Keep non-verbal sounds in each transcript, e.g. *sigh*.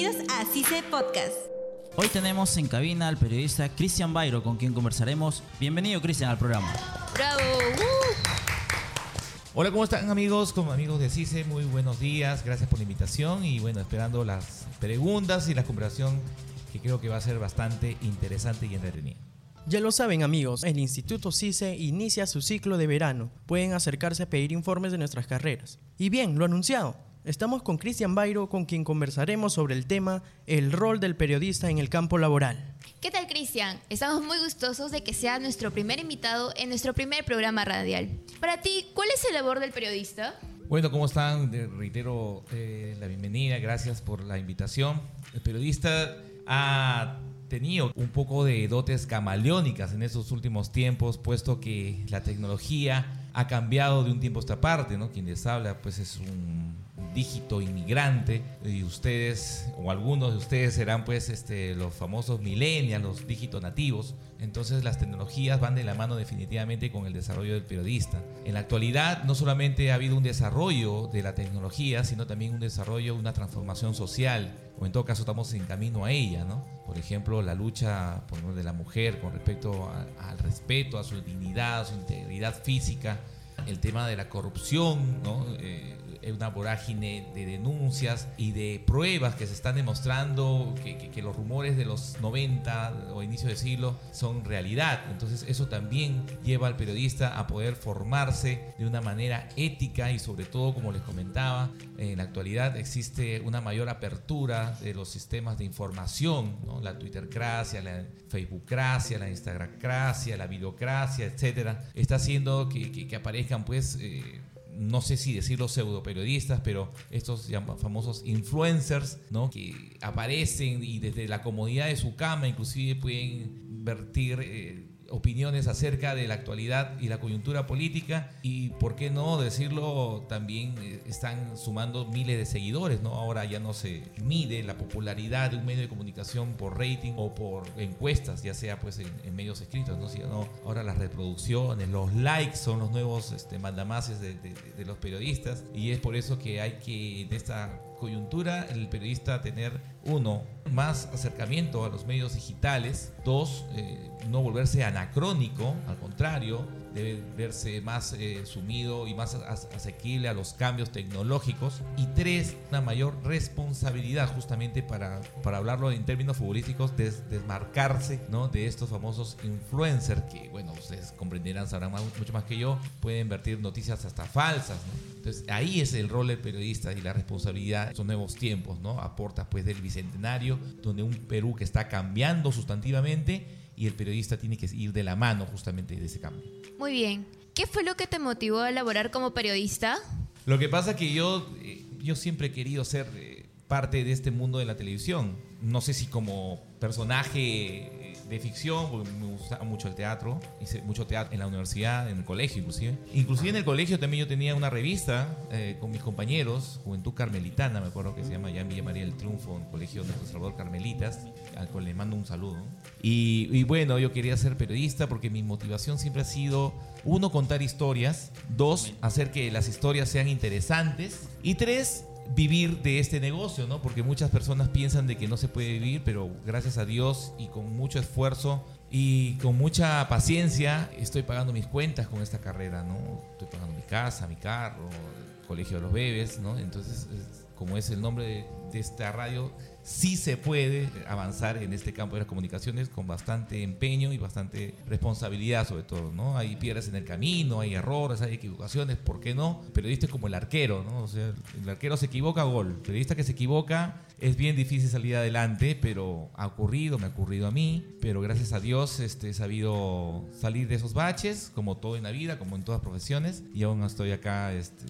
Bienvenidos a CICE Podcast. Hoy tenemos en cabina al periodista Cristian Bairo, con quien conversaremos. Bienvenido, Cristian, al programa. ¡Bravo! Hola, ¿cómo están amigos? Como amigos de CICE, muy buenos días. Gracias por la invitación y bueno, esperando las preguntas y la conversación que creo que va a ser bastante interesante y entretenida. Ya lo saben amigos, el Instituto CICE inicia su ciclo de verano. Pueden acercarse a pedir informes de nuestras carreras. Y bien, lo anunciado. Estamos con Cristian Bairo, con quien conversaremos sobre el tema el rol del periodista en el campo laboral. ¿Qué tal, Cristian? Estamos muy gustosos de que sea nuestro primer invitado en nuestro primer programa radial. Para ti, ¿cuál es el labor del periodista? Bueno, ¿cómo están? De- reitero eh, la bienvenida, gracias por la invitación. El periodista ha tenido un poco de dotes camaleónicas en estos últimos tiempos, puesto que la tecnología ha cambiado de un tiempo a esta parte, ¿no? Quien les habla, pues es un dígito inmigrante y ustedes o algunos de ustedes serán pues este los famosos millennials, los dígitos nativos. Entonces las tecnologías van de la mano definitivamente con el desarrollo del periodista. En la actualidad no solamente ha habido un desarrollo de la tecnología, sino también un desarrollo, una transformación social, o en todo caso estamos en camino a ella, ¿no? Por ejemplo, la lucha por de la mujer con respecto al respeto, a su dignidad, a su integridad física, el tema de la corrupción, ¿no? Eh, una vorágine de denuncias y de pruebas que se están demostrando que, los rumores de los 90 o inicio de siglo son realidad. Entonces eso también lleva al periodista a poder formarse de una manera ética y sobre todo, como les comentaba, en la actualidad existe una mayor apertura de los sistemas de información, la Twittercracia, la Facebookcracia, la Instagramcracia, la videocracia, etcétera, está haciendo que, que- que aparezcan pues eh, no sé si decirlo pseudo periodistas, pero estos famosos influencers, ¿no? Que aparecen y desde la comodidad de su cama inclusive pueden vertir eh, opiniones acerca de la actualidad y la coyuntura política y por qué no decirlo también eh, están sumando miles de seguidores, ¿no? Ahora ya no se mide la popularidad de un medio de comunicación por rating o por encuestas, ya sea pues en, en medios escritos, ¿no? Sino ahora las reproducciones, los likes son los nuevos este, mandamases de, de- de los periodistas y es por eso que hay que en esta coyuntura el periodista tener uno más acercamiento a los medios digitales dos eh, no volverse anacrónico al contrario debe verse más eh, sumido y más as- asequible a los cambios tecnológicos y tres una mayor responsabilidad justamente para, para hablarlo en términos futbolísticos des- desmarcarse ¿no? de estos famosos influencers que bueno ustedes comprenderán sabrán más- mucho más que yo pueden vertir noticias hasta falsas ¿no? Entonces ahí es el rol del periodista y la responsabilidad estos nuevos tiempos, ¿no? Aporta pues del bicentenario, donde un Perú que está cambiando sustantivamente y el periodista tiene que ir de la mano justamente de ese cambio. Muy bien. ¿Qué fue lo que te motivó a elaborar como periodista? Lo que pasa que yo, eh, yo siempre he querido ser eh, parte de este mundo de la televisión. No sé si como personaje de ficción, porque me gusta mucho el teatro. Hice mucho teatro en la universidad, en el colegio inclusive. Inclusive en el colegio también yo tenía una revista eh, con mis compañeros, Juventud Carmelitana, me acuerdo que se llama ya en Villa María del Triunfo, en el colegio de Salvador Carmelitas, al cual le mando un saludo. Y, y bueno, yo quería ser periodista porque mi motivación siempre ha sido, uno, contar historias, dos, hacer que las historias sean interesantes, y tres, vivir de este negocio, ¿no? Porque muchas personas piensan de que no se puede vivir, pero gracias a Dios y con mucho esfuerzo y con mucha paciencia estoy pagando mis cuentas con esta carrera, ¿no? Estoy pagando mi casa, mi carro, el colegio de los bebés, ¿no? Entonces, es- como es el nombre de esta radio, sí se puede avanzar en este campo de las comunicaciones con bastante empeño y bastante responsabilidad sobre todo, ¿no? Hay piedras en el camino, hay errores, hay equivocaciones, ¿por qué no? Periodista es como el arquero, ¿no? O sea, el arquero se equivoca, gol. El periodista que se equivoca es bien difícil salir adelante, pero ha ocurrido, me ha ocurrido a mí, pero gracias a Dios este, he sabido salir de esos baches, como todo en la vida, como en todas profesiones, y aún estoy acá este,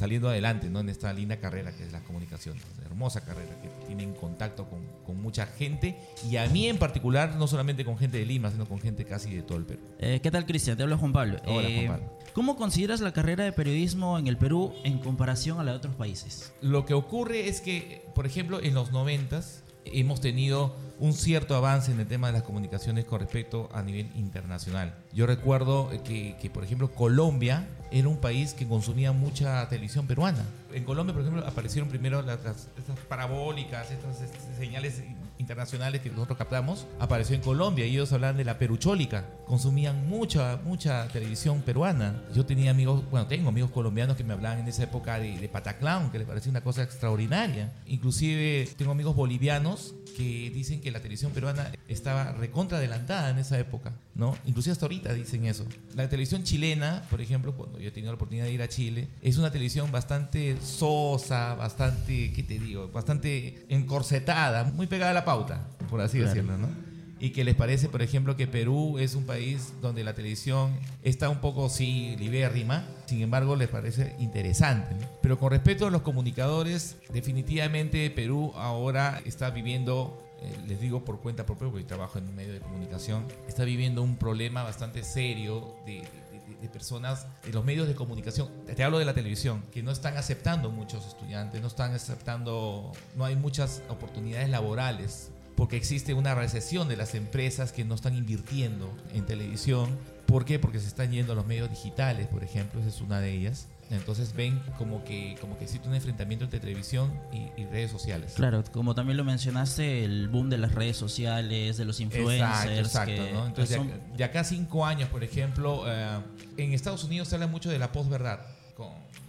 saliendo adelante ¿no? en esta linda carrera que es la comunicación. Hermosa carrera que tiene en contacto con, con mucha gente y a mí en particular, no solamente con gente de Lima, sino con gente casi de todo el Perú. Eh, ¿Qué tal, Cristian? Te habla Juan Pablo. Hola, Eh, Juan Pablo. ¿Cómo consideras la carrera de periodismo en el Perú en comparación a la de otros países? Lo que ocurre es que, por ejemplo, en los noventas hemos tenido un cierto avance en el tema de las comunicaciones con respecto a nivel internacional. Yo recuerdo que, que, por ejemplo, Colombia era un país que consumía mucha televisión peruana. En Colombia, por ejemplo, aparecieron primero las, las- estas parabólicas, estas, estas señales internacionales que nosotros captamos, apareció en Colombia y ellos hablaban de la peruchólica. Consumían mucha, mucha televisión peruana. Yo tenía amigos, bueno, tengo amigos colombianos que me hablaban en esa época de, de Pataclown, que les parecía una cosa extraordinaria. Inclusive tengo amigos bolivianos que dicen que la televisión peruana estaba recontra adelantada en esa época, ¿no? Inclusive hasta ahorita dicen eso. La televisión chilena, por ejemplo, cuando yo he tenido la oportunidad de ir a Chile, es una televisión bastante sosa, bastante, ¿qué te digo? Bastante encorsetada, muy pegada a la pauta, por así Claro. decirlo, ¿no? Y que les parece, por ejemplo, que Perú es un país donde la televisión está un poco, sí, libérrima, sin embargo, les parece interesante. ¿no? Pero con respecto a los comunicadores, definitivamente Perú ahora está viviendo eh, les digo por cuenta propia, porque trabajo en un medio de comunicación, está viviendo un problema bastante serio de, de- personas de los medios de comunicación. Te hablo de la televisión, que no están aceptando muchos estudiantes, no están aceptando, no hay muchas oportunidades laborales, porque existe una recesión de las empresas que no están invirtiendo en televisión. ¿Por qué? Porque se están yendo a los medios digitales, por ejemplo, esa es una de ellas. Entonces ven como que, como que existe un enfrentamiento entre televisión y, y redes sociales. Claro, como también lo mencionaste, el boom de las redes sociales, de los influencers. Exacto, exacto. Entonces, son- de, acá, de acá cinco años, por ejemplo, eh, en Estados Unidos se habla mucho de la posverdad,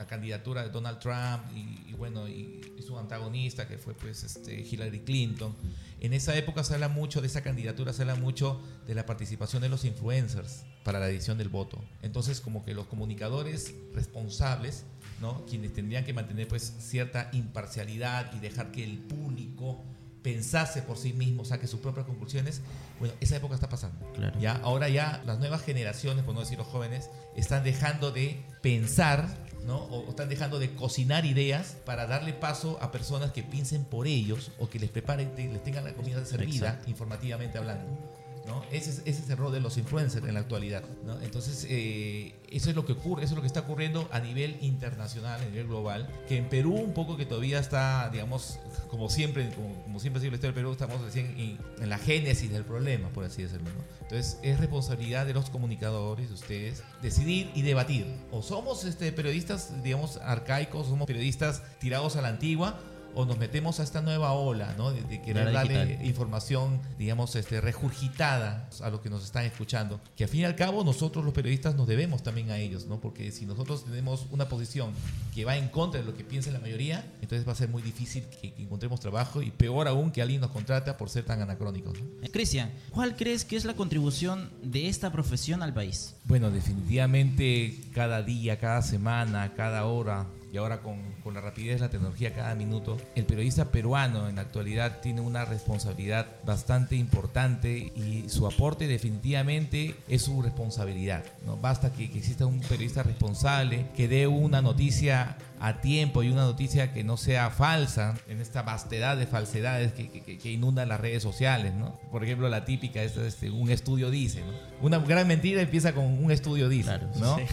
la candidatura de Donald Trump y, bueno, y su antagonista, que fue pues este, Hillary Clinton. En esa época se habla mucho de esa candidatura, se habla mucho de la participación de los influencers para la edición del voto. Entonces, como que los comunicadores responsables, ¿no? Quienes tendrían que mantener pues cierta imparcialidad y dejar que el público pensase por sí mismo, saque sus propias conclusiones, bueno, esa época está pasando. Claro. ¿ya? Ahora ya las nuevas generaciones, por no decir los jóvenes, están dejando de pensar, ¿no? O, o están dejando de cocinar ideas para darle paso a personas que piensen por ellos o que les preparen, les tengan la comida servida, Exacto. informativamente hablando. ¿No? Ese, es, ese es el rol de los influencers en la actualidad. Entonces, eh, eso es lo que ocurre, eso es lo que está ocurriendo a nivel internacional, a nivel global, que en Perú un poco que todavía está, digamos, como siempre, como, como siempre ha sido la historia del Perú, estamos recién en, la génesis del problema, por así decirlo. Entonces, es responsabilidad de los comunicadores, de ustedes, decidir y debatir. O somos este, periodistas, digamos, arcaicos, somos periodistas tirados a la antigua, o nos metemos a esta nueva ola, ¿no? De, de querer darle digital. información, digamos, este, regurgitada a los que nos están escuchando. Que al fin y al cabo nosotros los periodistas nos debemos también a ellos, ¿no? Porque si nosotros tenemos una posición que va en contra de lo que piensa la mayoría, entonces va a ser muy difícil que, que encontremos trabajo y peor aún que alguien nos contrata por ser tan anacrónicos. ¿no? Eh, Cristian, ¿cuál crees que es la contribución de esta profesión al país? Bueno, definitivamente cada día, cada semana, cada hora y ahora con, con la rapidez de la tecnología cada minuto, el periodista peruano en la actualidad tiene una responsabilidad bastante importante y su aporte definitivamente es su responsabilidad. ¿no? Basta que, que exista un periodista responsable que dé una noticia a tiempo y una noticia que no sea falsa en esta vastedad de falsedades que, que- que inundan las redes sociales. ¿no? Por ejemplo, la típica, esta, este, un estudio dice. ¿no? Una gran mentira empieza con un estudio dice. Claro, ¿no? sí.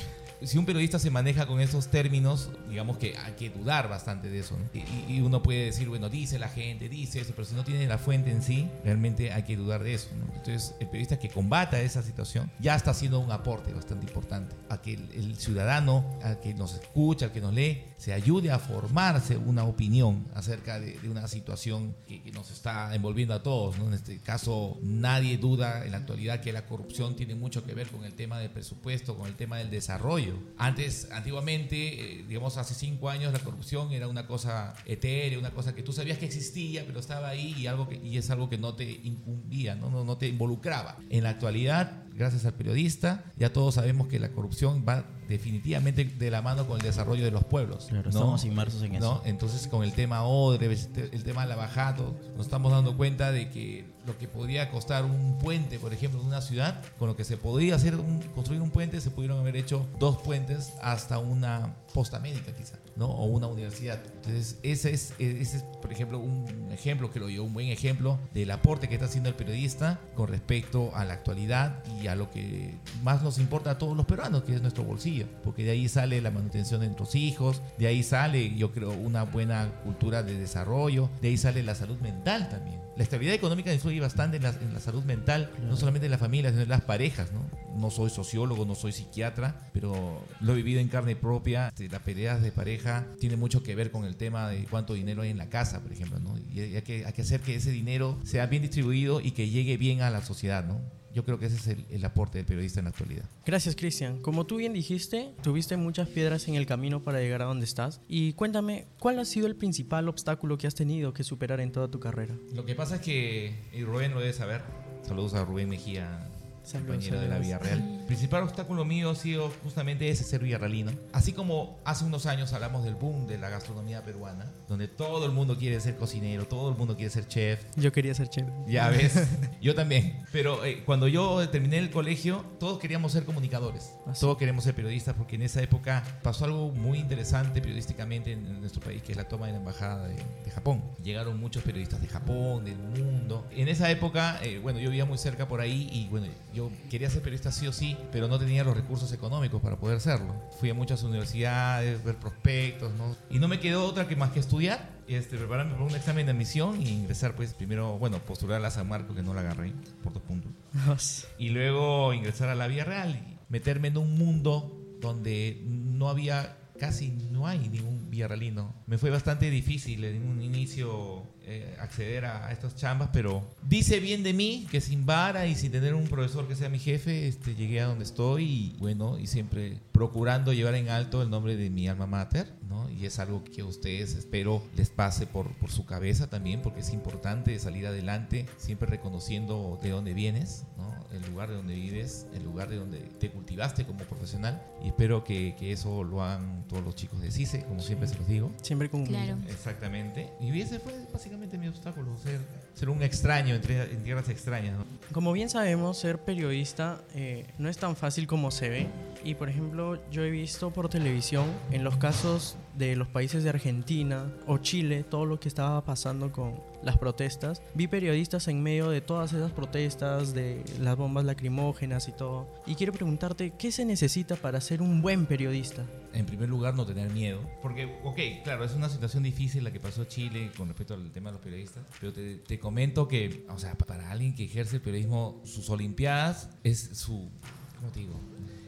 Si un periodista se maneja con esos términos, digamos que hay que dudar bastante de eso. ¿no? Y, uno puede decir, bueno, dice la gente, dice eso, pero si no tiene la fuente en sí, realmente hay que dudar de eso. Entonces, el periodista que combata esa situación ya está haciendo un aporte bastante importante a que el, ciudadano, al que nos escucha, al que nos lee, se ayude a formarse una opinión acerca de, una situación que, nos está envolviendo a todos. En este caso, nadie duda en la actualidad que la corrupción tiene mucho que ver con el tema del presupuesto, con el tema del desarrollo. Antes, antiguamente, eh, digamos hace cinco años, la corrupción era una cosa etérea, una cosa que tú sabías que existía, pero estaba ahí y, algo que, y es algo que no te incumbía, ¿no? No, no te involucraba. En la actualidad, gracias al periodista, ya todos sabemos que la corrupción va definitivamente de la mano con el desarrollo de los pueblos. Claro, ¿no? estamos inmersos en ¿no? eso. Entonces, con el tema Odre, el tema Lavajato, nos estamos dando cuenta de que lo que podría costar un puente, por ejemplo, en una ciudad, con lo que se podría hacer un- construir un puente, se pudieron haber hecho dos puentes hasta una posta médica, quizá, ¿no? O una universidad. Entonces, ese es, ese es, por ejemplo, un ejemplo, creo yo, un buen ejemplo del aporte que está haciendo el periodista con respecto a la actualidad y a lo que más nos importa a todos los peruanos, que es nuestro bolsillo, porque de ahí sale la manutención de nuestros hijos, de ahí sale, yo creo, una buena cultura de desarrollo, de ahí sale la salud mental también. La estabilidad económica influye bastante en la, en la salud mental, no solamente en la familia, sino en las parejas, ¿no? No soy sociólogo, no soy psiquiatra, pero lo he vivido en carne propia. Este, Las peleas de pareja tiene mucho que ver con el tema de cuánto dinero hay en la casa, por ejemplo, ¿no? Y hay que, hay que hacer que ese dinero sea bien distribuido y que llegue bien a la sociedad, ¿no? Yo creo que ese es el, el aporte del periodista en la actualidad. Gracias, Cristian. Como tú bien dijiste, tuviste muchas piedras en el camino para llegar a donde estás. Y cuéntame, ¿cuál ha sido el principal obstáculo que has tenido que superar en toda tu carrera? Lo que pasa es que, y Rubén lo debe saber, saludos a Rubén Mejía, Saludos, compañero de la saludos. Villarreal. El principal obstáculo mío ha sido justamente ese ser villarrealino. Así como hace unos años hablamos del boom de la gastronomía peruana, donde todo el mundo quiere ser cocinero, todo el mundo quiere ser chef, Yo quería ser chévere. ya *laughs* ves, yo también. Pero eh, cuando yo terminé el colegio, todos queríamos ser comunicadores. Ah, sí. Todos queríamos ser periodistas porque en esa época pasó algo muy interesante periodísticamente en, en nuestro país, que es la toma de la embajada de, de Japón. Llegaron muchos periodistas de Japón, del mundo. En esa época, eh, bueno, yo vivía muy cerca por ahí y bueno, yo quería ser periodista sí o sí, pero no tenía los recursos económicos para poder serlo. Fui a muchas universidades, ver prospectos, ¿no? Y no me quedó otra que más que estudiar este, prepararme para un examen de admisión y ingresar, pues, primero, bueno, postular a la San Marcos, que no la agarré por dos puntos. *laughs* Y luego ingresar a la Vía Real y meterme en un mundo donde no había, casi no hay ningún villarrealino. Me fue bastante difícil en un inicio eh, acceder a, a estas chambas, pero dice bien de mí que sin vara y sin tener un profesor que sea mi jefe, este, llegué a donde estoy y bueno, y siempre procurando llevar en alto el nombre de mi alma mater, ¿no? Y es algo que a ustedes espero les pase por, por su cabeza también, porque es importante salir adelante, siempre reconociendo de dónde vienes, ¿no? El lugar de donde vives, el lugar de donde te cultivaste como profesional, y espero que, que eso lo hagan todos los chicos de CICE, como siempre se los digo. Siempre con humildad. Claro. Exactamente. Y ese fue básicamente mi obstáculo, ser, ser un extraño entre, en tierras extrañas. ¿no? Como bien sabemos, ser periodista eh, no es tan fácil como se ve. Y por ejemplo, yo he visto por televisión en los casos de los países de Argentina o Chile, todo lo que estaba pasando con las protestas. Vi periodistas en medio de todas esas protestas, de las bombas lacrimógenas y todo. Y quiero preguntarte, ¿qué se necesita para ser un buen periodista? En primer lugar, no tener miedo. Porque, ok, claro, es una situación difícil la que pasó Chile con respecto al tema de los periodistas. Pero te, te comento que, o sea, para alguien que ejerce el periodismo, sus Olimpiadas es su. ¿Cómo te digo?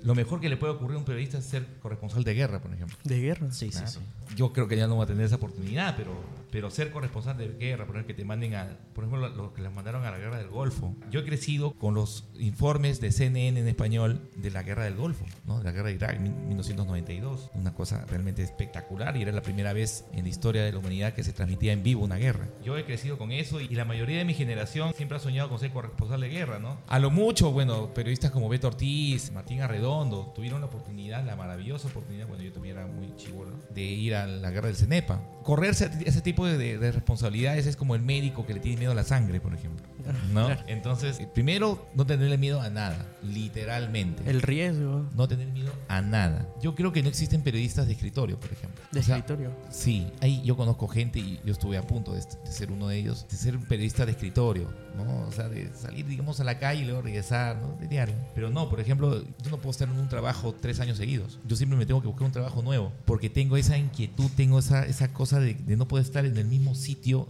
Lo mejor que le puede ocurrir a un periodista es ser corresponsal de guerra, por ejemplo. ¿De guerra? Sí, sí, sí. Yo creo que ya no va a tener esa oportunidad, pero, pero ser corresponsal de guerra, por ejemplo, que te manden a, por ejemplo, los que les mandaron a la guerra del Golfo. Yo he crecido con los informes de CNN en español de la guerra del Golfo, ¿no? De la guerra de Irak, en 1992. Una cosa realmente espectacular y era la primera vez en la historia de la humanidad que se transmitía en vivo una guerra. Yo he crecido con eso y la mayoría de mi generación siempre ha soñado con ser corresponsal de guerra, ¿no? A lo mucho, bueno, periodistas como Beto Ortiz, Martín Arredondo, tuvieron la oportunidad, la maravillosa oportunidad, cuando yo también era muy chivolo, de ir a la guerra del Cenepa. Correrse ese tipo de, de responsabilidades es como el médico que le tiene miedo a la sangre, por ejemplo. *laughs* ¿no? Claro. Entonces, primero, no tenerle miedo a nada, literalmente. El riesgo No tener miedo a nada. Yo creo que no existen periodistas de escritorio, por ejemplo. de O sea, escritorio. Sí, ahí yo conozco gente y yo estuve a punto de, de ser uno de ellos, de ser un periodista de escritorio, ¿no? O sea, de salir, digamos, a la calle y luego regresar, ¿no? De diario. Pero no, por ejemplo, yo no puedo estar en un trabajo tres años seguidos. Yo siempre me tengo que buscar un trabajo nuevo, porque tengo esa inquietud, tengo esa, esa cosa de, de no poder estar en el mismo sitio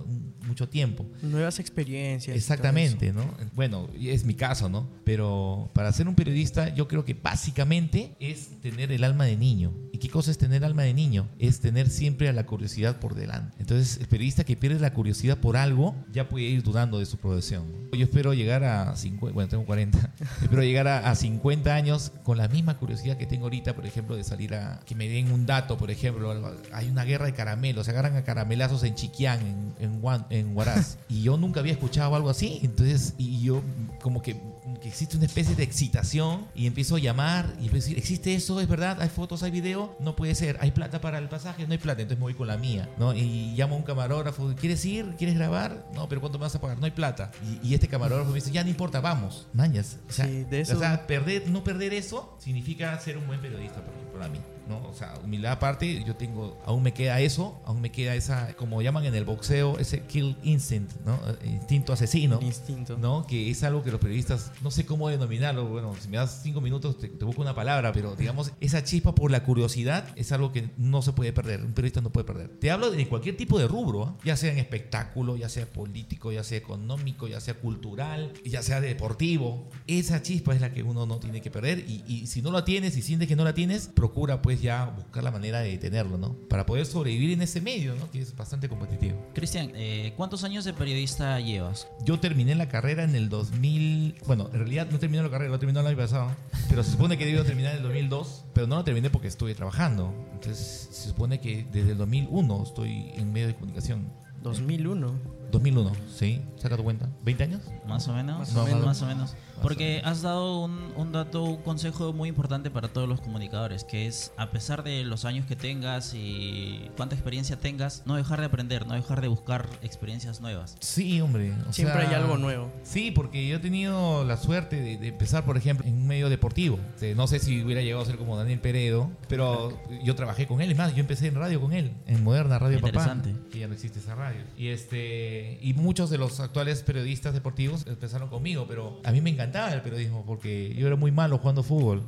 mucho tiempo. Nuevas experiencias. Exactamente. ¿no? Bueno, es mi caso, ¿no? Pero para ser un periodista, yo creo que básicamente es tener el alma de niño. ¿Y qué cosa es tener alma de niño? Es tener siempre a la curiosidad por delante. Entonces, el periodista que pierde la curiosidad por algo, ya puede ir dudando de su profesión. Yo espero llegar a 50, bueno, tengo 40, *laughs* espero llegar a, a 50 años con la misma curiosidad que tengo ahorita, por ejemplo, de salir a, que me den un dato, por ejemplo, hay una guerra de caramelos, se agarran a caramelazos en Chiquián, en, en, en Huaraz. y yo nunca había escuchado algo así, entonces, y yo como que, que existe una especie de excitación y empiezo a llamar y empiezo a decir, ¿existe eso? ¿Es verdad? ¿Hay fotos? ¿Hay video? No puede ser. ¿Hay plata para el pasaje? No hay plata, entonces me voy con la mía, ¿no? Y llamo a un camarógrafo, ¿quieres ir? ¿Quieres grabar? No, pero ¿cuánto me vas a pagar? No hay plata. Y, y este camarógrafo me dice, ya no importa, vamos, mañas. O sea, Sí, de eso- o sea, perder, no perder eso significa ser un buen periodista, para mí. ¿no? O sea, humildad aparte, yo tengo, aún me queda eso, aún me queda esa, como llaman en el boxeo, ese kill instinct, ¿no? Eh, Instinto asesino. El instinto. ¿no? Que es algo que los periodistas no sé cómo denominarlo. Bueno, si me das cinco minutos te, te busco una palabra, pero digamos, esa chispa por la curiosidad es algo que no se puede perder. Un periodista no puede perder. Te hablo de cualquier tipo de rubro, ¿ah? ya sea en espectáculo, ya sea político, ya sea económico, ya sea cultural, ya sea deportivo. Esa chispa es la que uno no tiene que perder y, y si no la tienes y sientes que no la tienes, procura pues ya buscar la manera de tenerlo, ¿no? Para poder sobrevivir en ese medio, ¿no? Que es bastante competitivo. Cristian, eh, ¿cuántos años de periodista llevas? Yo terminé la carrera en el 2000. Bueno, en realidad no terminé la carrera, lo terminé el año pasado. Pero se supone que debió terminar en el 2002. Pero no lo terminé porque estuve trabajando. Entonces se supone que desde el 2001 estoy en medio de comunicación. 2001. 2001, sí, saca tu cuenta. ¿20 años? Más o menos. Más o menos. Más o menos. O Porque has dado un, un dato, un consejo muy importante para todos los comunicadores, que es a pesar de los años que tengas y cuánta experiencia tengas, no dejar de aprender, no dejar de buscar experiencias nuevas. Sí, hombre. o Siempre sea, hay algo nuevo. Sí, porque yo he tenido la suerte de, de empezar, por ejemplo, en un medio deportivo. Este, No sé si hubiera llegado a ser como Daniel Peredo, pero yo trabajé con él. Es más, yo empecé en radio con él, en Moderna Radio Papá. Interesante. Que ya no existe esa radio. Y, este, y muchos de los actuales periodistas deportivos empezaron conmigo, pero a mí me encantaba el periodismo porque yo era muy malo jugando fútbol.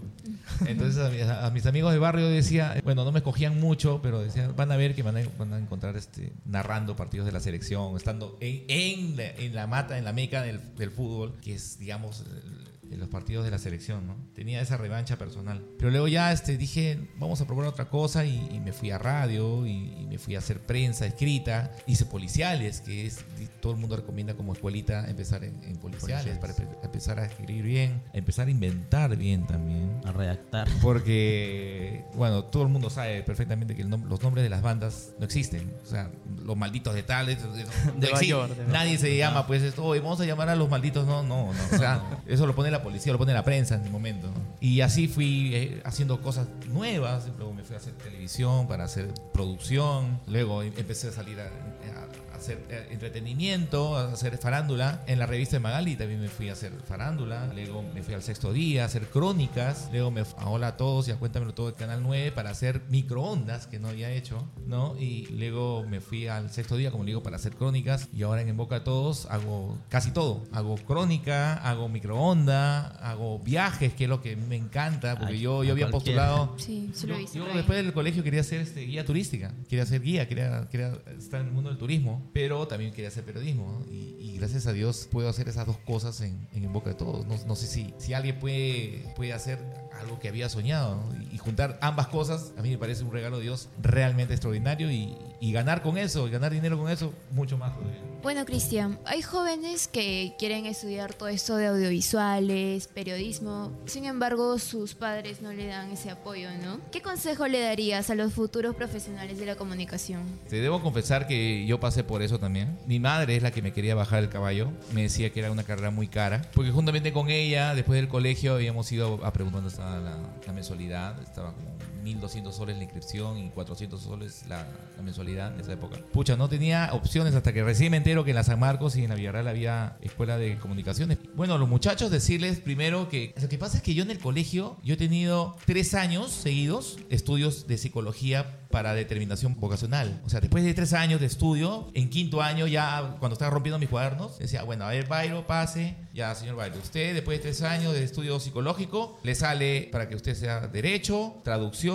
Entonces a, mis- a mis amigos de barrio decía, bueno, no me escogían mucho, pero decían, van a ver que van a, van a encontrar este, narrando partidos de la selección, estando en, en, la, en la mata, en la meca del, fútbol, que es, digamos, en los partidos de la selección, ¿no? Tenía esa revancha personal. Pero luego ya este, dije, vamos a probar otra cosa y, y me fui a radio y, y me fui a hacer prensa escrita. Hice policiales, que es, todo el mundo recomienda como escuelita empezar en, en policiales, para empe- empezar a escribir bien, empezar a inventar bien también. A redactar. Porque, bueno, todo el mundo sabe perfectamente que nom- los nombres de las bandas no existen. O sea, los malditos de tales. no de Nadie se llama, pues, esto, "Oye, vamos a llamar a los malditos. No, no, no. O sea, *laughs* eso lo pone la policía, lo pone la prensa en el momento. Y así fui eh, haciendo cosas nuevas. Luego me fui a hacer televisión para hacer producción. Luego em- empecé a salir a hacer eh, entretenimiento, a hacer farándula. En la revista de Magali también me fui a hacer farándula. Luego me fui al sexto día a hacer crónicas. Luego me fu- a Hola a todos y a Cuéntamelo Todo del Canal 9 para hacer microondas que no había hecho, ¿no? Y luego me fui al sexto día, como digo, para hacer crónicas. Y ahora en En Boca de Todos hago casi todo. Hago crónica, hago microonda, hago viajes, que es lo que me encanta, porque Ay, yo, yo a había cualquiera. postulado Sí, sí lo yo, visto. yo ahí. después del colegio quería ser este, guía turística, quería ser guía, quería, quería estar en el mundo del turismo, pero también quería hacer periodismo. Y, y gracias a Dios puedo hacer esas dos cosas en, en, En boca de todos. No, no sé si, si alguien puede, puede hacer algo que había soñado ¿no? y, juntar ambas cosas, a mí me parece un regalo de Dios realmente extraordinario y, y ganar con eso, y ganar dinero con eso, mucho más. Bueno, Cristian, hay jóvenes que quieren estudiar todo esto de audiovisuales, periodismo, sin embargo sus padres no le dan ese apoyo, ¿no? ¿Qué consejo le darías a los futuros profesionales de la comunicación? Te debo confesar que yo pasé por eso también. Mi madre es la que me quería bajar el caballo. Me decía que era una carrera muy cara. Porque juntamente con ella, después del colegio, habíamos ido a preguntar dónde estaba la, mensualidad. Estaba como 1.200 soles la inscripción y 400 soles la, mensualidad en esa época. Pucha, no tenía opciones hasta que recién me entero que en la San Marcos y en la Villarreal había escuela de comunicaciones. Bueno, los muchachos decirles primero que lo que pasa es que yo en el colegio, yo he tenido tres años seguidos estudios de psicología para determinación vocacional. O sea, después de tres años de estudio, en quinto año ya cuando estaba rompiendo mis cuadernos, decía, bueno, a ver, Bairo, pase. Ya, señor Bairo, usted después de tres años de estudio psicológico, le sale para que usted sea derecho, traducción,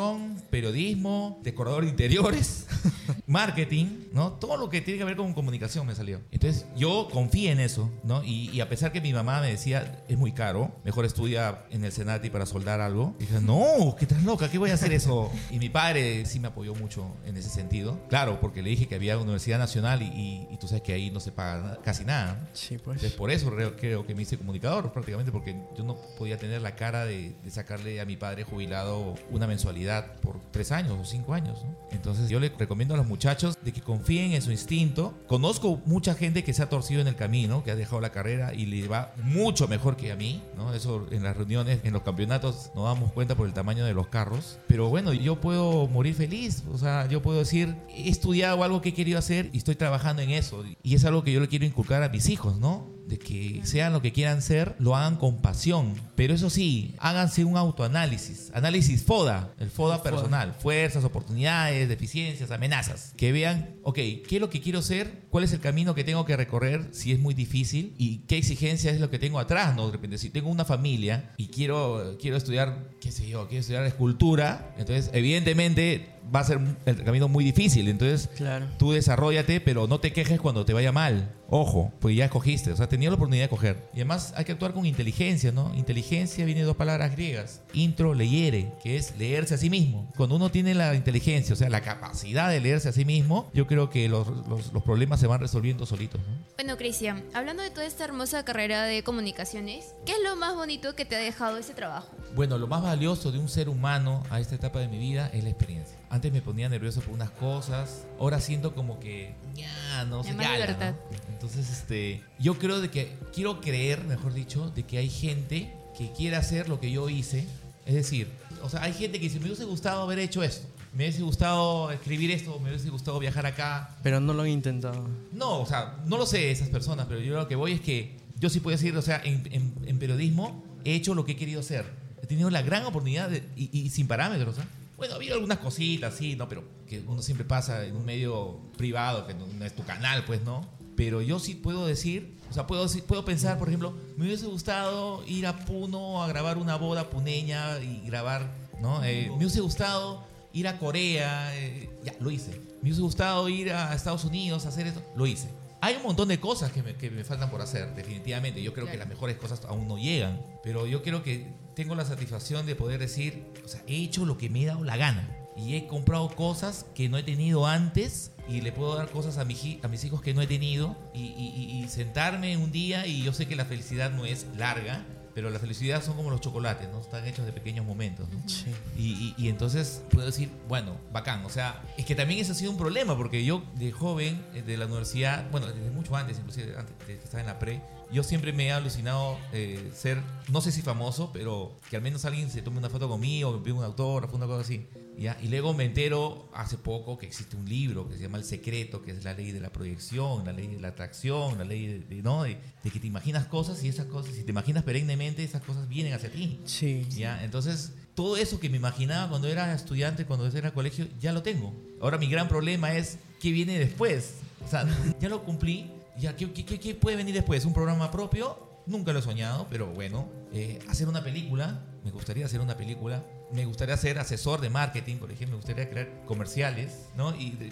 periodismo, decorador de interiores, *laughs* marketing, ¿no? Todo lo que tiene que ver con comunicación me salió. Entonces, yo confié en eso, ¿no? Y, y a pesar que mi mamá me decía, es muy caro, mejor estudia en el Senati para soldar algo. Dije, no, ¿qué estás loca? ¿Qué voy a hacer eso? Y mi padre sí me apoyó mucho en ese sentido. Claro, porque le dije que había Universidad Nacional y, y- y tú sabes que ahí no se paga casi nada. Sí, pues. Entonces, por eso creo, creo que me hice comunicador, prácticamente, porque yo no podía tener la cara de, de sacarle a mi padre jubilado una mensualidad por tres años o cinco años. ¿no? Entonces, yo le recomiendo a los muchachos de que confíen en su instinto. Conozco mucha gente que se ha torcido en el camino, que ha dejado la carrera y le va mucho mejor que a mí. ¿no? Eso en las reuniones, en los campeonatos, nos damos cuenta por el tamaño de los carros. Pero bueno, yo puedo morir feliz. O sea, yo puedo decir, he estudiado algo que he querido hacer y estoy trabajando en eso. Y es algo que yo le quiero inculcar a mis hijos, ¿no? De que sean lo que quieran ser, lo hagan con pasión. Pero eso sí, háganse un autoanálisis. Análisis FODA, el FODA personal. Fuerzas, oportunidades, deficiencias, amenazas. Que vean, ok, ¿qué es lo que quiero ser? ¿Cuál es el camino que tengo que recorrer si es muy difícil? ¿Y qué exigencia es lo que tengo atrás? ¿no? De repente, si tengo una familia y quiero, quiero estudiar, qué sé yo, quiero estudiar escultura, entonces evidentemente va a ser el camino muy difícil. Entonces, Claro. tú desarrollate, pero no te quejes cuando te vaya mal. Ojo, pues ya escogiste, o sea, tenía la oportunidad de coger. Y además hay que actuar con inteligencia, ¿no? Inteligencia viene de dos palabras griegas. Intro, leyere, que es leerse a sí mismo. Cuando uno tiene la inteligencia, o sea, la capacidad de leerse a sí mismo, yo creo que los, los- los problemas se van resolviendo solitos, ¿no? Bueno, Cristian, hablando de toda esta hermosa carrera de comunicaciones, ¿qué es lo más bonito que te ha dejado ese trabajo? Bueno, lo más valioso de un ser humano a esta etapa de mi vida es la experiencia. Antes me ponía nervioso por unas cosas, ahora siento como que ya no sé libertad. ¿no? Entonces, este, yo creo de que quiero creer, mejor dicho, de que hay gente que quiere hacer lo que yo hice, es decir, o sea, hay gente que dice, me hubiese gustado haber hecho esto, me hubiese gustado escribir esto, me hubiese gustado viajar acá, Pero no lo han intentado. no, o sea, no lo sé esas personas, pero yo lo que voy es que yo sí puedo decir, o sea, en, en- en periodismo he hecho lo que he querido hacer. He tenido la gran oportunidad de- y, y sin parámetros, ¿ah? Bueno, ha habido algunas cositas, sí, ¿no? Pero que uno siempre pasa en un medio privado, que no, no es tu canal, pues, ¿no? Pero yo sí puedo decir, o sea, puedo, puedo pensar, por ejemplo, me hubiese gustado ir a Puno a grabar una boda puneña y grabar, ¿no? Eh, me hubiese gustado ir a Corea, eh, ya, lo hice. Me hubiese gustado ir a Estados Unidos a hacer esto, lo hice. Hay un montón de cosas que me, que me faltan por hacer, definitivamente. Yo creo que Claro. las mejores cosas aún no llegan, pero yo creo que tengo la satisfacción de poder decir, o sea, he hecho lo que me he dado la gana. Y he comprado cosas que no he tenido antes y le puedo dar cosas a, mi, a mis hijos que no he tenido y sentarme un día y yo sé que la felicidad no es larga, pero la felicidad son como los chocolates, ¿no? Están hechos de pequeños momentos, ¿no? Sí. Y, y- y entonces puedo decir, bueno, bacán. O sea, es que también ese ha sido un problema, porque yo de joven, eh, de la universidad, bueno, desde mucho antes, inclusive antes de estaba en la pre, yo siempre me he alucinado eh, ser, no sé si famoso, pero que al menos alguien se tome una foto conmigo, me pida un autógrafo, una cosa así. ¿Ya? Y luego me entero hace poco que existe un libro que se llama El Secreto, que es la ley de la proyección, la ley de la atracción, la ley de, de- ¿no? de, de que te imaginas cosas y esas cosas, si te imaginas perennemente, esas cosas vienen hacia ti. Sí. ¿Ya? Entonces, todo eso que me imaginaba cuando era estudiante, cuando era colegio, ya lo tengo. Ahora mi gran problema es qué viene después. O sea, ya lo cumplí. Ya, ¿qué, qué- qué- qué puede venir después? ¿Un programa propio? Nunca lo he soñado, pero bueno. Eh, hacer una película. Me gustaría hacer una película. Me gustaría ser asesor de marketing, por ejemplo. Me gustaría crear comerciales, ¿no? Y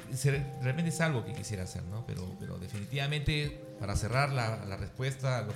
realmente es algo que quisiera hacer, ¿no? Pero, pero definitivamente, para cerrar la, respuesta, lo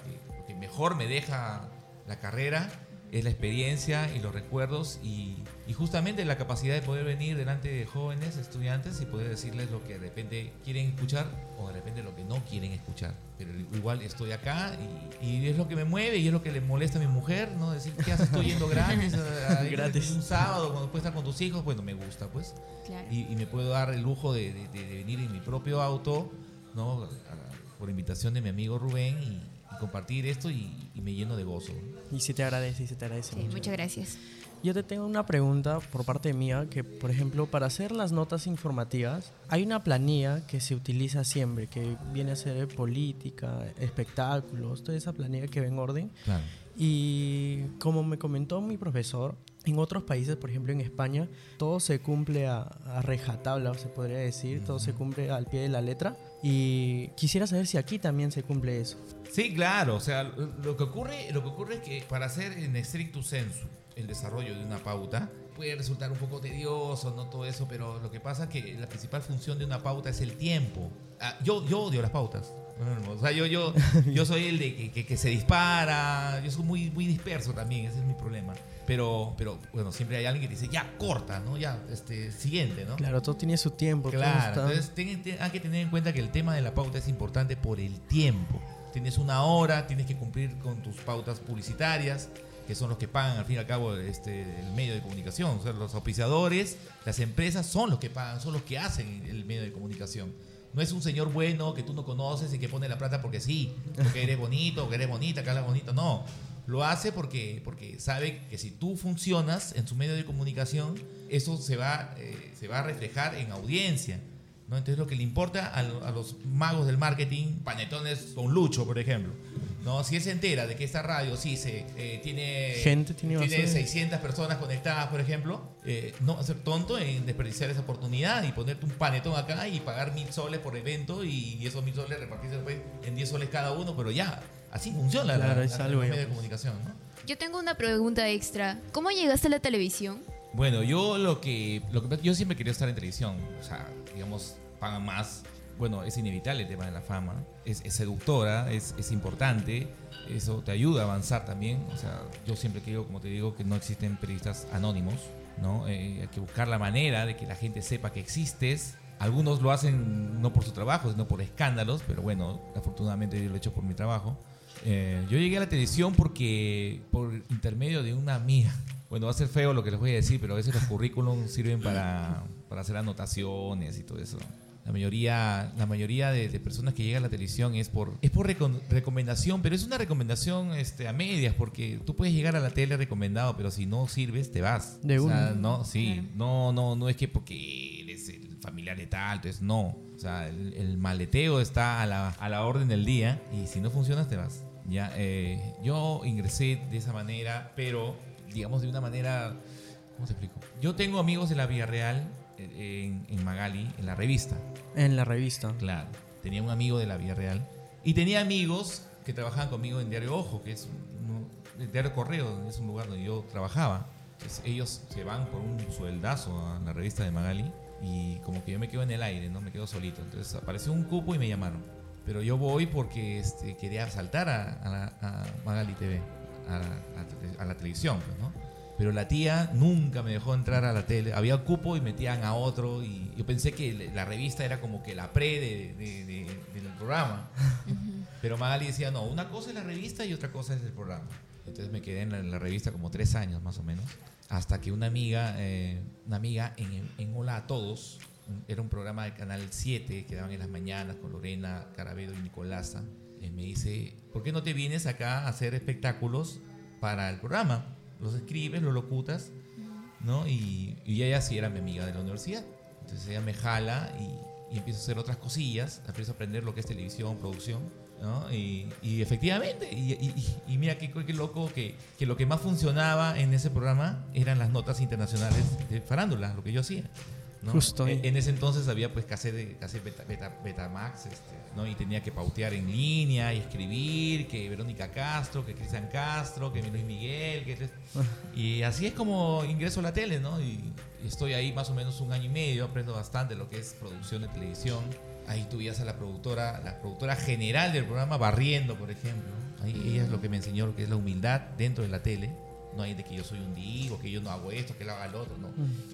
que mejor me deja la carrera es la experiencia y los recuerdos y, y justamente la capacidad de poder venir delante de jóvenes estudiantes y poder decirles lo que de repente quieren escuchar o de repente lo que no quieren escuchar. Pero igual estoy acá y, y es lo que me mueve y es lo que le molesta a mi mujer, ¿no? Decir, ¿qué haces? Estoy yendo gratis, a- a- *laughs* Gratis. un sábado cuando puedes estar con tus hijos, bueno, me gusta, pues. Claro. Y, y me puedo dar el lujo de, de- de- venir en mi propio auto, ¿no? A- por invitación de mi amigo Rubén y compartir esto y, y me lleno de gozo. Y se te agradece, y se te agradece. Sí, mucho. muchas gracias. Yo te tengo una pregunta por parte mía, que por ejemplo, para hacer las notas informativas, hay una planilla que se utiliza siempre, que viene a ser política, espectáculos, toda esa planilla que va en orden. Claro. Y como me comentó mi profesor, en otros países, por ejemplo en España, todo se cumple a, a rejatabla, se podría decir, todo se cumple al pie de la letra. Y quisiera saber si aquí también se cumple eso. Sí, claro. O sea, lo lo que ocurre, lo que ocurre es que para hacer en estricto sensu el desarrollo de una pauta puede resultar un poco tedioso, no todo eso, pero lo que pasa es que la principal función de una pauta es el tiempo. Ah, yo, yo odio las pautas. O sea, yo, yo, *laughs* yo soy el de que, que- que se dispara, yo soy muy, muy disperso también, ese es mi problema. Pero, pero bueno, siempre hay alguien que te dice, ya, corta, ¿no? Ya, este, siguiente, ¿no? Claro, todo tiene su tiempo. Claro, entonces ten- ten- hay que tener en cuenta que el tema de la pauta es importante por el tiempo. Tienes una hora, tienes que cumplir con tus pautas publicitarias, que son los que pagan al fin y al cabo este, el medio de comunicación. O sea, los auspiciadores, las empresas son los que pagan, son los que hacen el medio de comunicación. No es un señor bueno que tú no conoces y que pone la plata porque sí, porque eres bonito, porque eres bonita, que hablas bonito. No, lo hace porque, porque sabe que si tú funcionas en su medio de comunicación, eso se va, eh, se va a reflejar en audiencia. ¿no? Entonces lo que le importa a, a los magos del marketing, panetones con Lucho, por ejemplo. No, si él se entera de que esta radio sí se eh, tiene Gente tiene bastante. 600 personas conectadas, por ejemplo, eh, no va a ser tonto en desperdiciar esa oportunidad y ponerte un panetón acá y pagar mil soles por evento y esos mil soles repartirse después en 10 soles cada uno, pero ya, así funciona la, Claro, la, es la algo, media de pues. comunicación, ¿no? Yo tengo una pregunta extra. ¿Cómo llegaste a la televisión? Bueno, yo lo que, lo que yo siempre quería estar en televisión, o sea, digamos, pagan más. Bueno, es inevitable el tema de la fama, es, es seductora, es, es importante, eso te ayuda a avanzar también. O sea, yo siempre creo, como te digo, que no existen periodistas anónimos, ¿no? Eh, hay que buscar la manera de que la gente sepa que existes. Algunos lo hacen no por su trabajo, sino por escándalos, pero bueno, afortunadamente yo lo he hecho por mi trabajo. Eh, yo llegué a la televisión porque por intermedio de una amiga. Bueno, va a ser feo lo que les voy a decir, pero a veces los currículums sirven para, para hacer anotaciones y todo eso. La mayoría, la mayoría de, de personas que llegan a la televisión es por, es por recon- recomendación, pero es una recomendación este, a medias, porque tú puedes llegar a la tele recomendado, pero si no sirves, te vas. De O sea, una. no, sí, no, no, no es que porque eres el familiar de tal, entonces no. O sea, el, el maleteo está a la, a la orden del día y si no funcionas, te vas. Ya, eh, yo ingresé de esa manera, pero digamos de una manera, ¿cómo te explico? Yo tengo amigos de la Vía Real en, en Magali, en la revista. En la revista. Claro. Tenía un amigo de la Vía Real. Y tenía amigos que trabajaban conmigo en Diario Ojo, que es un, el Diario Correo, es un lugar donde yo trabajaba. Entonces, ellos se van por un sueldazo a la revista de Magali y como que yo me quedo en el aire, ¿no? Me quedo solito. Entonces apareció un cupo y me llamaron. Pero yo voy porque este, quería saltar a, a a Magali TV, a a la televisión, pues, ¿no? Pero la tía nunca me dejó entrar a la tele. Había cupo y metían a otro. Y yo pensé que la revista era como que la pre de, de- de- del programa. Pero Magali decía, no, una cosa es la revista y otra cosa es el programa. Entonces me quedé en la, en la revista como tres años más o menos. Hasta que una amiga, eh, una amiga en, en Hola a Todos, era un programa de Canal 7 que daban en las mañanas con Lorena Carabedo y Nicolasa, eh, me dice, ¿por qué no te vienes acá a hacer espectáculos para el programa? Los escribes, los locutas, ¿no? Y, y ella sí era mi amiga de la universidad. Entonces ella me jala y, y empiezo a hacer otras cosillas, empiezo a aprender lo que es televisión, producción, ¿no? Y, y efectivamente, y, y- y- mira qué, qué loco que, que lo que más funcionaba en ese programa eran las notas internacionales de farándula, lo que yo hacía. ¿No? Justo. En, en ese entonces había pues cassette, cassette beta, beta, Betamax, este, ¿no? Y tenía que pautear en línea y escribir, que Verónica Castro, que Cristian Castro, que Luis Miguel, que... Y así es como ingreso a la tele, ¿no? Y, y estoy ahí más o menos un año y medio, aprendo bastante lo que es producción de televisión. Ahí tú veías a la productora, la productora general del programa barriendo, por ejemplo. Ahí ella es lo que me enseñó lo que es la humildad dentro de la tele. No hay de que yo soy un divo, que yo no hago esto, que él haga lo otro, no.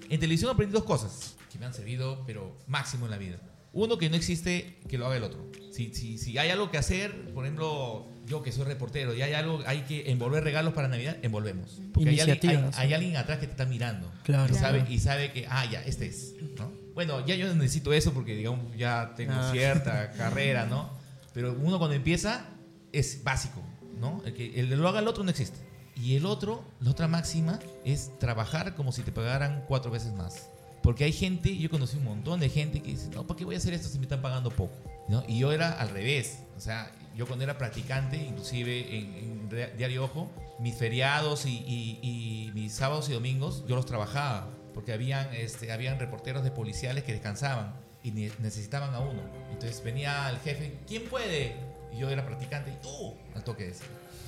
En televisión aprendí dos cosas que me han servido, pero máximo en la vida. Uno, que no existe que lo haga el otro. Si, si, si hay algo que hacer, por ejemplo, yo que soy reportero, y hay algo, hay que envolver regalos para Navidad, envolvemos. Porque hay alguien, hay, Iniciativas. hay alguien atrás que te está mirando. Claro. Y sabe, Claro. y sabe que, ah, ya, este es, ¿no? Bueno, ya yo necesito eso porque, digamos, ya tengo Ah. cierta carrera, ¿no? Pero uno cuando empieza es básico, ¿no? El que el, lo haga el otro no existe. Y el otro, la otra máxima, es trabajar como si te pagaran cuatro veces más. Porque hay gente, yo conocí un montón de gente que dice, no, ¿para qué voy a hacer esto si me están pagando poco? ¿No? Y yo era al revés. O sea, yo cuando era practicante, inclusive en, en Diario Ojo, mis feriados y, y- y mis sábados y domingos, yo los trabajaba. Porque habían, este, habían reporteros de policiales que descansaban y ne- necesitaban a uno. Entonces venía el jefe, ¿quién puede? Y yo era practicante y tú, al toque ese.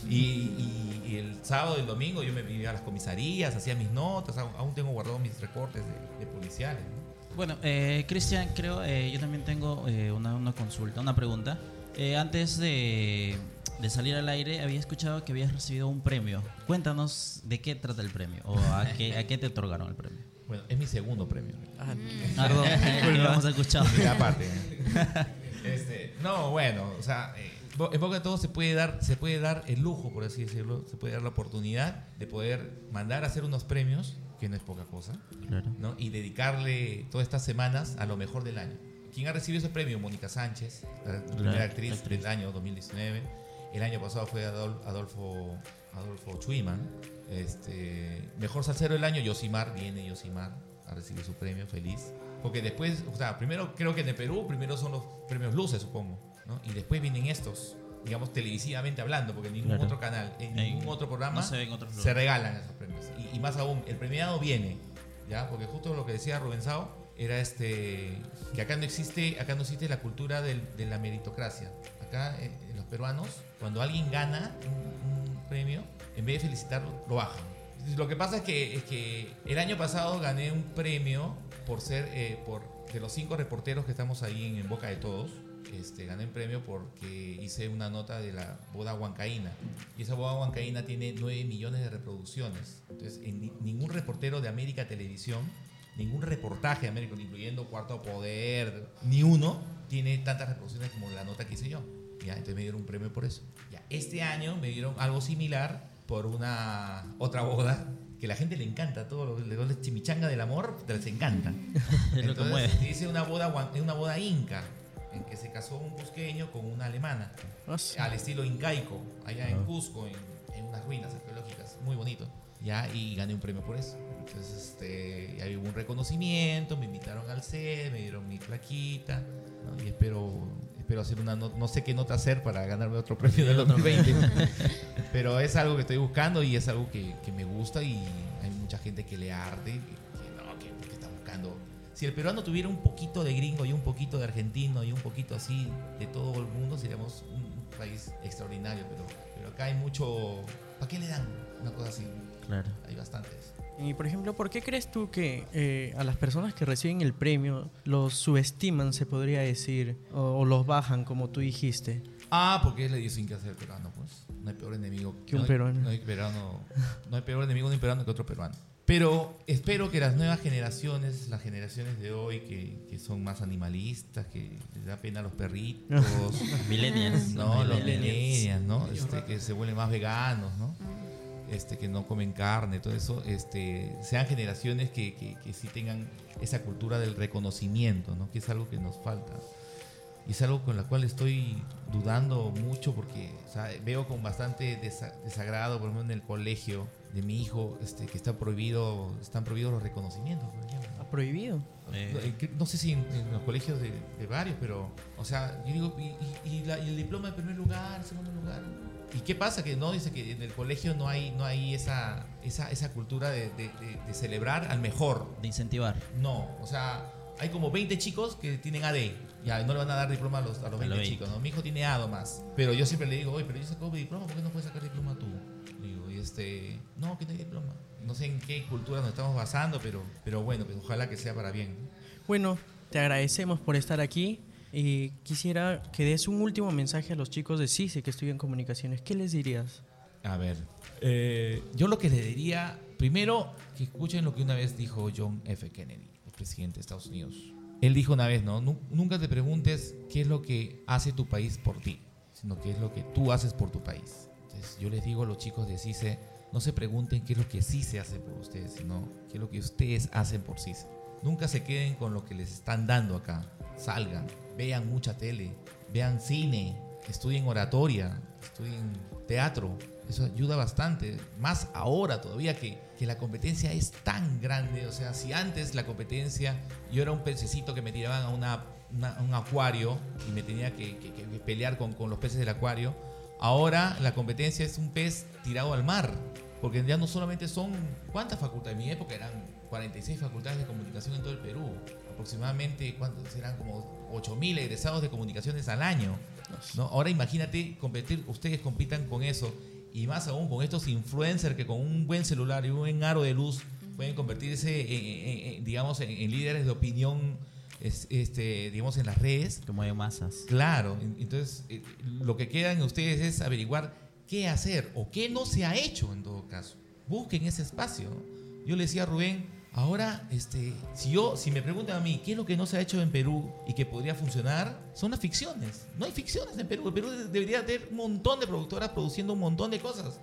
Y, y- y el sábado y el domingo yo me iba a las comisarías, hacía mis notas, aún, aún tengo guardados mis recortes de, de policiales. ¿no? Bueno, eh, Cristian, creo, eh, yo también tengo eh, una, una consulta, una pregunta. Eh, antes de, de salir al aire, había escuchado que habías recibido un premio. Cuéntanos de qué trata el premio o a qué, a qué te otorgaron el premio. Bueno, es mi segundo premio. Ah, Ah, perdón, disculpa. *laughs* lo hemos escuchado. Mira, aparte. *laughs* Este, no, bueno, o sea, eh, en poco de todo se puede dar, se puede dar el lujo, por así decirlo, se puede dar la oportunidad de poder mandar a hacer unos premios, que no es poca cosa, Claro. ¿no? Y dedicarle todas estas semanas a lo mejor del año. ¿Quién ha recibido ese premio? Mónica Sánchez, la primera Claro, actriz, actriz. del año 2019. El año pasado fue Adol- Adolfo, Adolfo Chuiman. Este, mejor salsero del año, Yosimar. Viene Yosimar a recibir su premio, feliz. Porque después, o sea, primero creo que en el Perú, primero son los premios Luces, supongo. ¿No? Y después vienen estos. digamos, televisivamente hablando, porque en ningún Claro. otro canal, en En- ningún otro programa no se otros regalan esos premios. Y, y más aún, el premiado viene, ¿ya? Porque justo lo que decía Rubén Sao era este, que acá no existe, acá no existe la cultura del- de la meritocracia. Acá eh, los peruanos, cuando alguien gana un, un premio, en vez de felicitarlo, lo bajan. Lo que pasa es que, es que el año pasado gané un premio por ser, eh, por, de los cinco reporteros que estamos ahí en, en Boca de Todos, este, gané un premio porque hice una nota de la boda huancaína. Y esa boda huancaína tiene 9 millones de reproducciones. Entonces, en ni- ningún reportero de América Televisión, ningún reportaje de América, incluyendo Cuarto Poder, ni uno, tiene tantas reproducciones como la nota que hice yo. Ya, entonces me dieron un premio por eso. Ya, este año me dieron algo similar por una otra boda que la gente le encanta, todo lo lo- la chimichanga del amor les encanta. *laughs* Entonces hice una boda, una boda inca en que se casó un cusqueño con una alemana Ah, sí. al estilo incaico, allá en Cusco, en, en unas ruinas arqueológicas, muy bonito. Ya, y gané un premio por eso. Entonces, este, y ahí hubo un reconocimiento, me invitaron al set, me dieron mi plaquita, ¿no? y espero, espero hacer una, no, no sé qué nota hacer para ganarme otro premio del 2020, *laughs* pero es algo que estoy buscando y es algo que, que me gusta y hay mucha gente que le arde, que, que no, que, que está buscando. Si el peruano tuviera un poquito de gringo y un poquito de argentino y un poquito así de todo el mundo, seríamos un país extraordinario, pero, pero acá hay mucho... ¿Para qué le dan una cosa así? Claro. Hay bastantes. Y por ejemplo, ¿por qué crees tú que eh, a las personas que reciben el premio los subestiman, se podría decir, o, o los bajan, como tú dijiste? Ah, porque es la idiosincrasia del peruano, pues. No hay peor enemigo Que un no hay- peruano. No hay, peruano, no hay peor enemigo de un peruano que otro peruano. Pero espero que las nuevas generaciones, las generaciones de hoy que, que son más animalistas, que les da pena a los perritos, *laughs* Millennials. no, los Millennials. ¿no? Este, que se vuelven más veganos, ¿no? Este, que no comen carne, todo eso, este, sean generaciones que, que, que sí tengan esa cultura del reconocimiento, ¿no? Que es algo que nos falta. Y es algo con la cual estoy dudando mucho porque o sea, veo con bastante desa- desagrado, por ejemplo, en el colegio de mi hijo, este, que está prohibido, están prohibidos los reconocimientos. ¿Ha prohibido? Eh, No, eh, que- no sé si en, en los colegios de, de varios, pero, o sea, yo digo, y, y- y la- y el diploma de primer lugar, segundo lugar. ¿Y qué pasa? Que no, dice que en el colegio no hay, no hay esa, esa, esa cultura de, de- de- de celebrar al mejor. de incentivar. No, o sea, hay como 20 chicos que tienen AD. Ya, no le van a dar diploma a los, a los A 20 los 20. chicos, ¿no? Mi hijo tiene A más. Pero yo siempre le digo, oye, pero yo saco mi diploma, ¿por qué no puedes sacar diploma tú? Este, no, que no hay diploma. No sé en qué cultura nos estamos basando, pero, pero bueno, pues ojalá que sea para bien. Bueno, te agradecemos por estar aquí y quisiera que des un último mensaje a los chicos de CICE que estudian comunicaciones. ¿Qué les dirías? A ver, eh, yo lo que le diría, primero, que escuchen lo que una vez dijo John F. Kennedy, el presidente de Estados Unidos. Él dijo una vez, ¿no? Nu- Nunca te preguntes qué es lo que hace tu país por ti, sino qué es lo que tú haces por tu país. Yo les digo a los chicos de CICE, no se pregunten qué es lo que se hace por ustedes, sino qué es lo que ustedes hacen por CICE. Nunca se queden con lo que les están dando acá. Salgan, vean mucha tele, vean cine, estudien oratoria, estudien teatro. Eso ayuda bastante. Más ahora todavía que, que la competencia es tan grande. O sea, si antes la competencia, yo era un pececito que me tiraban a, una, una- un acuario y me tenía que, que- que pelear con, con los peces del acuario, ahora la competencia es un pez tirado al mar. Porque ya no solamente son, ¿cuántas facultades? En mi época eran 46 facultades de comunicación en todo el Perú. Aproximadamente, ¿cuántos? Eran como 8.000 egresados de comunicaciones al año. ¿no? Ahora imagínate competir, ustedes compitan con eso. Y más aún con estos influencers que con un buen celular y un buen aro de luz pueden convertirse, en, en- en- digamos, en, en líderes de opinión, es- este, digamos, en las redes. Que mueve masas. Claro, en- entonces eh, lo que queda en ustedes es averiguar qué hacer o qué no se ha hecho en todo caso. Busquen ese espacio. Yo le decía a Rubén, ahora, este, si yo, si me preguntan a mí qué es lo que no se ha hecho en Perú y que podría funcionar, son las ficciones. No hay ficciones en Perú. El Perú de- debería tener un montón de productoras produciendo un montón de cosas.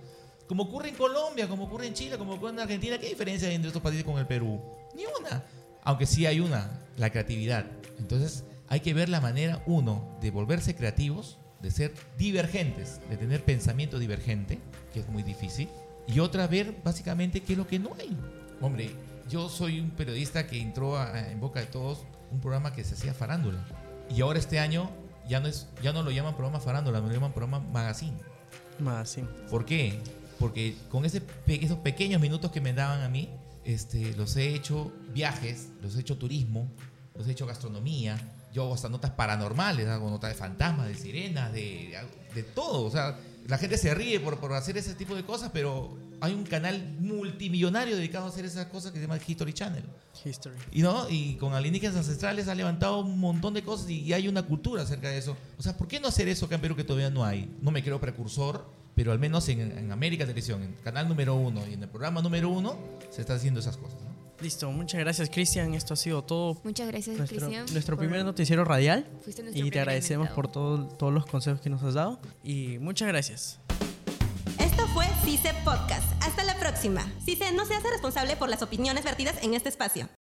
Como ocurre en Colombia, como ocurre en Chile, como ocurre en Argentina. ¿Qué diferencia hay entre estos países con el Perú? Ni una. Aunque sí hay una, la creatividad. Entonces hay que ver la manera, uno, de volverse creativos, de ser divergentes, de tener pensamiento divergente, que es muy difícil. Y otra, ver básicamente qué es lo que no hay. Hombre, yo soy un periodista que entró a- en boca de todos un programa que se hacía farándula. Y ahora este año ya no, es, ya no lo llaman programa farándula, lo llaman programa magazine. Sí. ¿Por qué? Porque con ese, esos pequeños minutos que me daban a mí, este, los he hecho viajes, los he hecho turismo, los he hecho gastronomía. Yo hago hasta notas paranormales, hago notas de fantasmas, de sirenas, de, de todo. O sea, la gente se ríe por, por hacer ese tipo de cosas, pero hay un canal multimillonario dedicado a hacer esas cosas que se llama History Channel. History. Y, no, y con alienígenas ancestrales ha levantado un montón de cosas y, y hay una cultura acerca de eso. O sea, ¿por qué no hacer eso acá en Perú que todavía no hay? No me creo precursor, pero al menos en, en América Televisión, en el canal número uno y en el programa número uno, se está haciendo esas cosas. ¿no? Listo, muchas gracias Cristian. Esto ha sido todo. Muchas gracias, Nuestro, Cristian. nuestro primer noticiero radial. Y te agradecemos por todo- todos los consejos que nos has dado. Y muchas gracias. Esto fue CICE Podcast. Hasta la próxima. CICE no se hace responsable por las opiniones vertidas en este espacio.